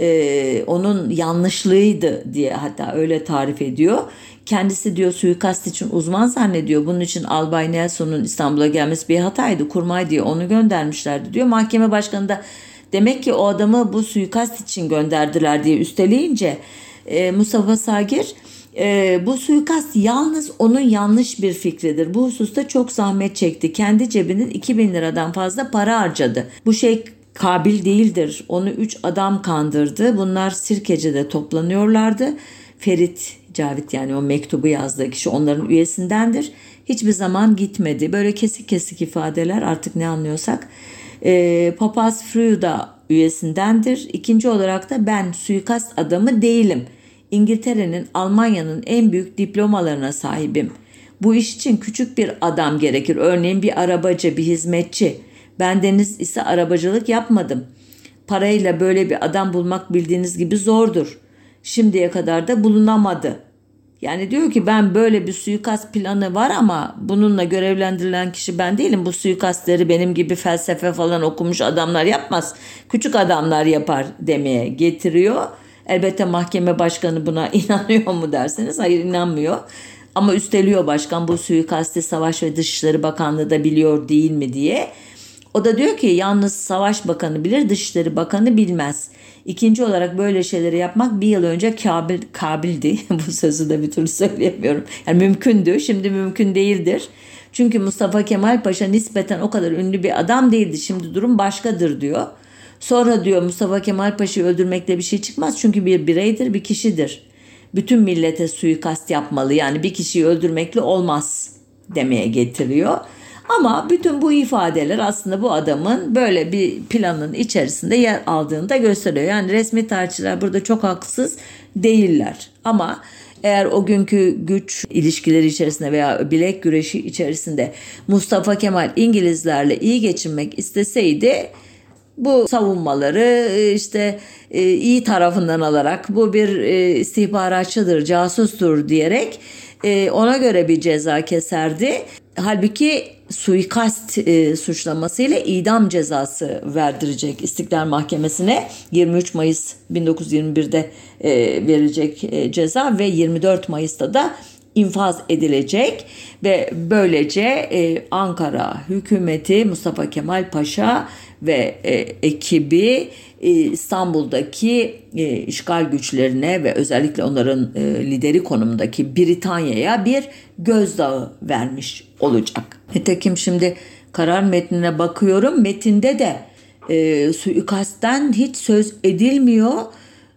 Speaker 1: E, onun yanlışlığıydı diye hatta öyle tarif ediyor. Kendisi diyor suikast için uzman zannediyor. Bunun için Albay Nelson'un İstanbul'a gelmesi bir hataydı. Kurmay diye onu göndermişlerdi diyor. Mahkeme başkanı da demek ki o adamı bu suikast için gönderdiler diye üsteleyince e, Mustafa Sagir e, bu suikast yalnız onun yanlış bir fikridir. Bu hususta çok zahmet çekti. Kendi cebinin 2000 liradan fazla para harcadı. Bu şey kabil değildir. Onu 3 adam kandırdı. Bunlar Sirkeci'de toplanıyorlardı. Ferit Cavit yani o mektubu yazdığı kişi onların üyesindendir. Hiçbir zaman gitmedi. Böyle kesik kesik ifadeler artık ne anlıyorsak. E, Papaz Frew da üyesindendir. İkinci olarak da ben suikast adamı değilim. İngiltere'nin Almanya'nın en büyük diplomalarına sahibim. Bu iş için küçük bir adam gerekir. Örneğin bir arabacı, bir hizmetçi. Ben deniz ise arabacılık yapmadım. Parayla böyle bir adam bulmak bildiğiniz gibi zordur şimdiye kadar da bulunamadı. Yani diyor ki ben böyle bir suikast planı var ama bununla görevlendirilen kişi ben değilim. Bu suikastleri benim gibi felsefe falan okumuş adamlar yapmaz. Küçük adamlar yapar demeye getiriyor. Elbette mahkeme başkanı buna inanıyor mu derseniz hayır inanmıyor. Ama üsteliyor başkan bu suikasti Savaş ve Dışişleri Bakanlığı da biliyor değil mi diye. O da diyor ki yalnız Savaş Bakanı bilir, Dışişleri Bakanı bilmez. İkinci olarak böyle şeyleri yapmak bir yıl önce kabil, kabildi. Bu sözü de bir türlü söyleyemiyorum. Yani mümkündü, şimdi mümkün değildir. Çünkü Mustafa Kemal Paşa nispeten o kadar ünlü bir adam değildi. Şimdi durum başkadır diyor. Sonra diyor Mustafa Kemal Paşa'yı öldürmekle bir şey çıkmaz. Çünkü bir bireydir, bir kişidir. Bütün millete suikast yapmalı. Yani bir kişiyi öldürmekle olmaz demeye getiriyor. Ama bütün bu ifadeler aslında bu adamın böyle bir planın içerisinde yer aldığını da gösteriyor. Yani resmi tarihçiler burada çok haksız değiller. Ama eğer o günkü güç ilişkileri içerisinde veya bilek güreşi içerisinde Mustafa Kemal İngilizlerle iyi geçinmek isteseydi bu savunmaları işte e, iyi tarafından alarak bu bir e, istihbaratçıdır, casustur diyerek e, ona göre bir ceza keserdi. Halbuki suikast e, suçlamasıyla idam cezası verdirecek İstiklal Mahkemesi'ne 23 Mayıs 1921'de e, verilecek e, ceza ve 24 Mayıs'ta da infaz edilecek ve böylece e, Ankara hükümeti Mustafa Kemal Paşa ve e, ekibi İstanbul'daki e, işgal güçlerine ve özellikle onların e, lideri konumundaki Britanya'ya bir gözdağı vermiş olacak. Nitekim şimdi karar metnine bakıyorum. Metinde de e, suikastten hiç söz edilmiyor.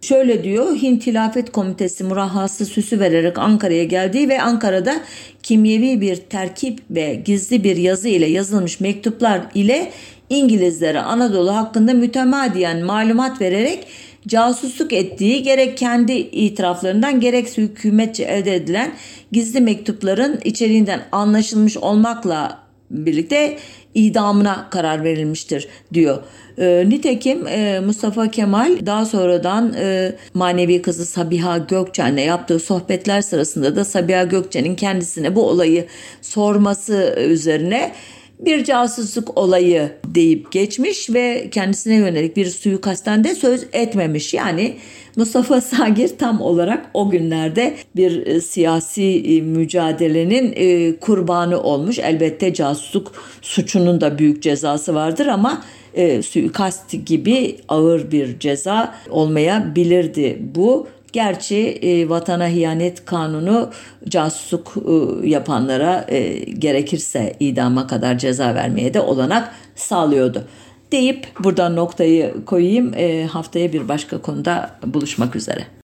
Speaker 1: Şöyle diyor Hint Hilafet Komitesi murahhası süsü vererek Ankara'ya geldiği ve Ankara'da kimyevi bir terkip ve gizli bir yazı ile yazılmış mektuplar ile İngilizlere Anadolu hakkında mütemadiyen malumat vererek casusluk ettiği gerek kendi itiraflarından gerekse hükümetçe elde edilen gizli mektupların içeriğinden anlaşılmış olmakla birlikte idamına karar verilmiştir diyor. E, nitekim e, Mustafa Kemal daha sonradan e, manevi kızı Sabiha Gökçen'le yaptığı sohbetler sırasında da Sabiha Gökçen'in kendisine bu olayı sorması üzerine bir casusluk olayı deyip geçmiş ve kendisine yönelik bir suikastten de söz etmemiş. Yani Mustafa Sagir tam olarak o günlerde bir e, siyasi e, mücadelenin e, kurbanı olmuş. Elbette casusluk suçunun da büyük cezası vardır ama e, suikast gibi ağır bir ceza olmayabilirdi bu. Gerçi e, vatana hiyanet kanunu casusluk e, yapanlara e, gerekirse idama kadar ceza vermeye de olanak sağlıyordu. Deyip buradan noktayı koyayım. E, haftaya bir başka konuda buluşmak üzere.